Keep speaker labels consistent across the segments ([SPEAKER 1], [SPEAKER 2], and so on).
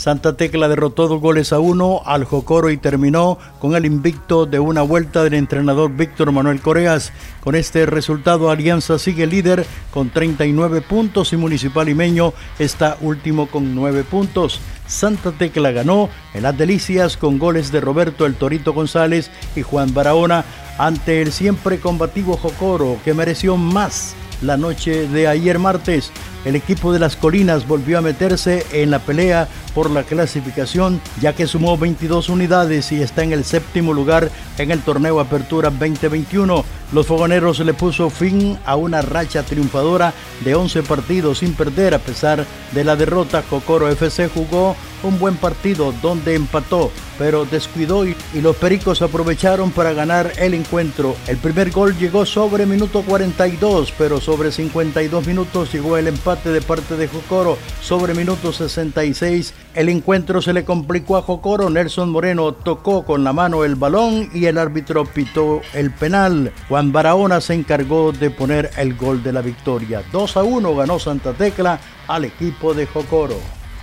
[SPEAKER 1] Santa Tecla derrotó dos goles a uno al Jocoro y terminó con el invicto de una vuelta del entrenador Víctor Manuel Coreas. Con este resultado, Alianza sigue líder con 39 puntos y Municipal Imeño está último con 9 puntos. Santa Tecla ganó en las delicias con goles de Roberto El Torito González y Juan Barahona ante el siempre combativo Jocoro que mereció más la noche de ayer martes. El equipo de las colinas volvió a meterse en la pelea por la clasificación ya que sumó 22 unidades y está en el séptimo lugar en el torneo Apertura 2021. Los fogoneros le puso fin a una racha triunfadora de 11 partidos sin perder a pesar de la derrota. Cocoro FC jugó un buen partido donde empató, pero descuidó y, los Pericos aprovecharon para ganar el encuentro. El primer gol llegó sobre minuto 42, pero sobre 52 minutos llegó el empate de parte de Jocoro. Sobre minuto 66 el encuentro se le complicó a Jocoro. Nelson Moreno tocó con la mano el balón y el árbitro pitó el penal. Juan Barahona se encargó de poner el gol de la victoria. 2 a 1 ganó Santa Tecla al equipo de Jocoro.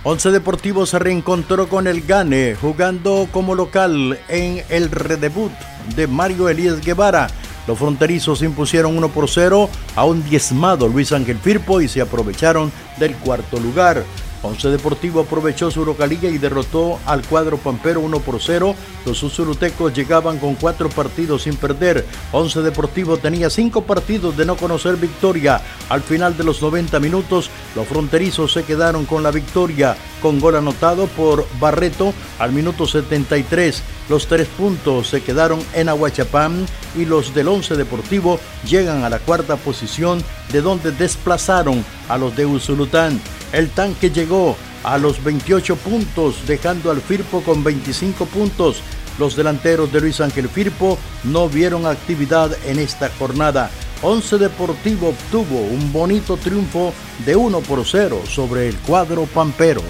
[SPEAKER 1] Once Deportivo se reencontró con el Gane jugando como local en el redebut de Mario Elías Guevara. Los fronterizos impusieron 1 por 0 a un diezmado Luis Ángel Firpo y se aprovecharon del cuarto lugar. Once Deportivo aprovechó su localía y derrotó al cuadro Pampero 1 por 0. Los usurutecos llegaban con cuatro partidos sin perder. Once Deportivo tenía cinco partidos de no conocer victoria. Al final de los 90 minutos, los fronterizos se quedaron con la victoria, con gol anotado por Barreto al minuto 73. Los tres puntos se quedaron en Aguachapán y los del Once Deportivo llegan a la cuarta posición de donde desplazaron a los de Usulután. El tanque llegó a los 28 puntos, dejando al Firpo con 25 puntos. Los delanteros de Luis Ángel Firpo no vieron actividad en esta jornada. Once Deportivo obtuvo un bonito triunfo de 1 por 0 sobre el cuadro Pampero.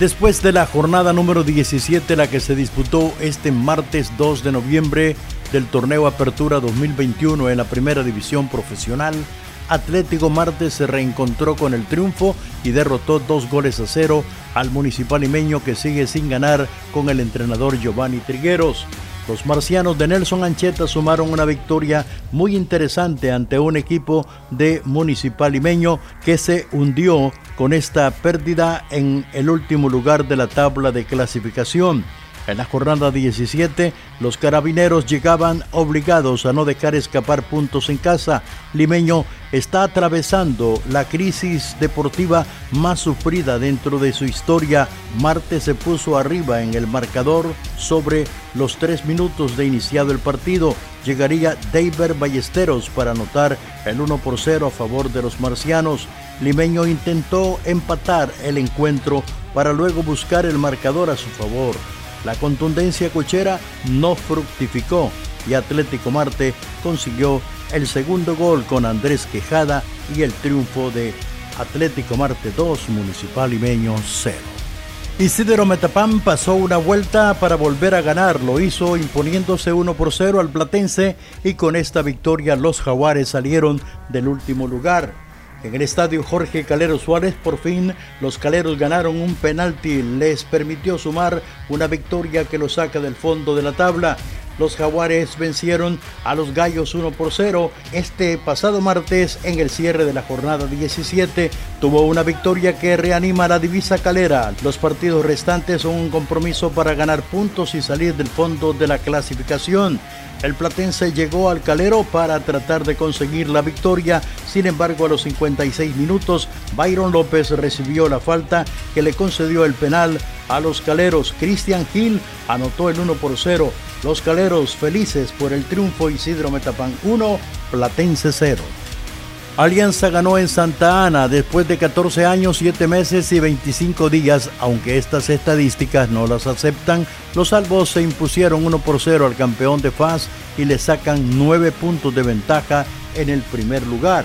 [SPEAKER 1] Después de la jornada número 17, la que se disputó este martes 2 de noviembre del torneo Apertura 2021 en la Primera División Profesional, Atlético Martes se reencontró con el triunfo y derrotó dos goles a cero al Municipal Limeño que sigue sin ganar con el entrenador Giovanni Trigueros. Los marcianos de Nelson Ancheta sumaron una victoria muy interesante ante un equipo de Municipal Limeño que se hundió con esta pérdida en el último lugar de la tabla de clasificación. En la jornada 17, los carabineros llegaban obligados a no dejar escapar puntos en casa. Limeño está atravesando la crisis deportiva más sufrida dentro de su historia. Marte se puso arriba en el marcador sobre los tres minutos de iniciado el partido. Llegaría David Ballesteros para anotar el 1 por 0 a favor de los marcianos. Limeño intentó empatar el encuentro para luego buscar el marcador a su favor. La contundencia cochera no fructificó y Atlético Marte consiguió el segundo gol con Andrés Quejada y el triunfo de Atlético Marte 2, Municipal Limeño 0. Isidro Metapán pasó una vuelta para volver a ganar, lo hizo imponiéndose 1 por 0 al Platense y con esta victoria los jaguares salieron del último lugar. En el estadio Jorge Calero Suárez, por fin, los caleros ganaron un penalti, les permitió sumar una victoria que los saca del fondo de la tabla. Los jaguares vencieron a los gallos 1 por 0. Este pasado martes, en el cierre de la jornada 17, tuvo una victoria que reanima la divisa calera. Los partidos restantes son un compromiso para ganar puntos y salir del fondo de la clasificación. El platense llegó al calero para tratar de conseguir la victoria, sin embargo a los 56 minutos Byron López recibió la falta que le concedió el penal a los caleros. Cristian Gil anotó el 1 por 0. Los caleros felices por el triunfo Isidro Metapán 1, Platense 0. Alianza ganó en Santa Ana después de 14 años, 7 meses y 25 días, aunque estas estadísticas no las aceptan. Los salvos se impusieron 1 por 0 al campeón de FAS y le sacan 9 puntos de ventaja en el primer lugar.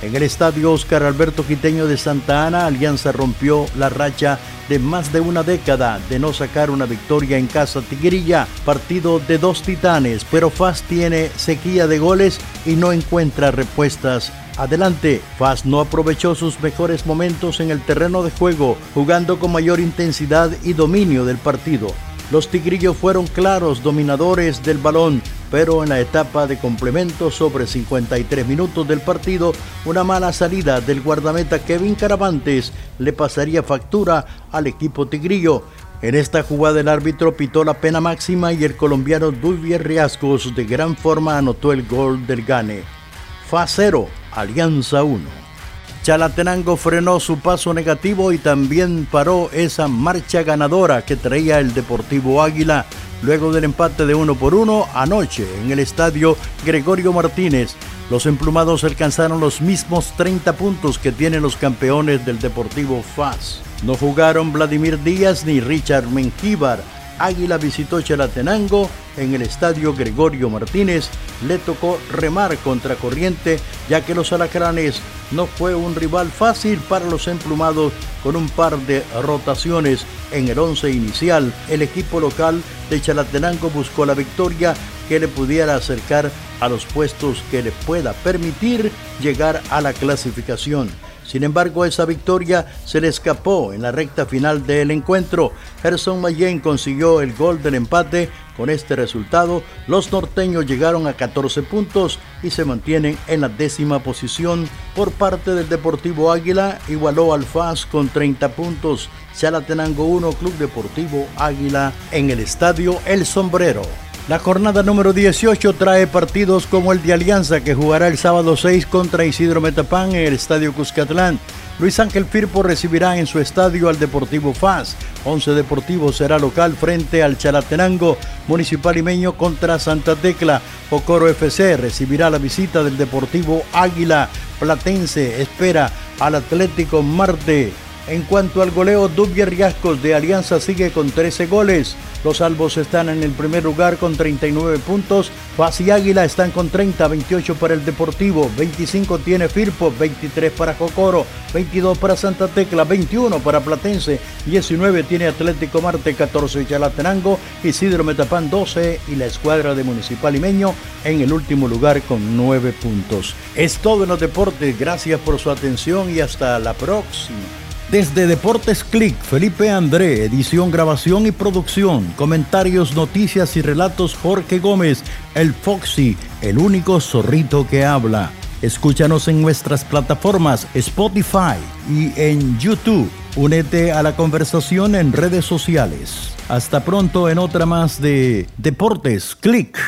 [SPEAKER 1] En el estadio Oscar Alberto Quiteño de Santa Ana, Alianza rompió la racha de más de una década de no sacar una victoria en casa Tigrilla, partido de dos titanes, pero FAS tiene sequía de goles y no encuentra respuestas adelante. FAS no aprovechó sus mejores momentos en el terreno de juego, jugando con mayor intensidad y dominio del partido. Los tigrillos fueron claros dominadores del balón, pero en la etapa de complemento sobre 53 minutos del partido, una mala salida del guardameta Kevin Caravantes le pasaría factura al equipo tigrillo. En esta jugada el árbitro pitó la pena máxima y el colombiano Duvier Riascos de gran forma anotó el gol del Gane. Fa 0, Alianza 1. Chalatenango frenó su paso negativo y también paró esa marcha ganadora que traía el Deportivo Águila luego del empate de uno por uno anoche en el estadio Gregorio Martínez. Los emplumados alcanzaron los mismos 30 puntos que tienen los campeones del Deportivo FAS. No jugaron Vladimir Díaz ni Richard Mengíbar Águila visitó Chalatenango en el estadio Gregorio Martínez. Le tocó remar contra corriente, ya que los alacranes no fue un rival fácil para los emplumados con un par de rotaciones en el once inicial. El equipo local de Chalatenango buscó la victoria que le pudiera acercar a los puestos que le pueda permitir llegar a la clasificación. Sin embargo, esa victoria se le escapó en la recta final del encuentro. Gerson Mayen consiguió el gol del empate. Con este resultado, los norteños llegaron a 14 puntos y se mantienen en la décima posición. Por parte del Deportivo Águila, igualó al FAS con 30 puntos. Chalatenango 1, Club Deportivo Águila en el estadio El Sombrero. La jornada número 18 trae partidos como el de Alianza que jugará el sábado 6 contra Isidro Metapán en el Estadio Cuscatlán. Luis Ángel Firpo recibirá en su estadio al Deportivo FAS. Once Deportivo será local frente al Chalatenango. Municipal Limeño contra Santa Tecla. Ocoro FC recibirá la visita del Deportivo Águila. Platense espera al Atlético Marte. En cuanto al goleo, Dubier Riascos de Alianza sigue con 13 goles. Los Albos están en el primer lugar con 39 puntos. Paz y Águila están con 30, 28 para el Deportivo, 25 tiene Firpo, 23 para Jocoro, 22 para Santa Tecla, 21 para Platense, 19 tiene Atlético Marte, 14 Chalatenango, Isidro Metapán 12 y la escuadra de Municipal Limeño en el último lugar con 9 puntos. Es todo en los deportes, gracias por su atención y hasta la próxima. Desde Deportes Click, Felipe André, edición, grabación y producción, comentarios, noticias y relatos Jorge Gómez, el Foxy, el único zorrito que habla. Escúchanos en nuestras plataformas Spotify y en YouTube. Únete a la conversación en redes sociales. Hasta pronto en otra más de Deportes Click.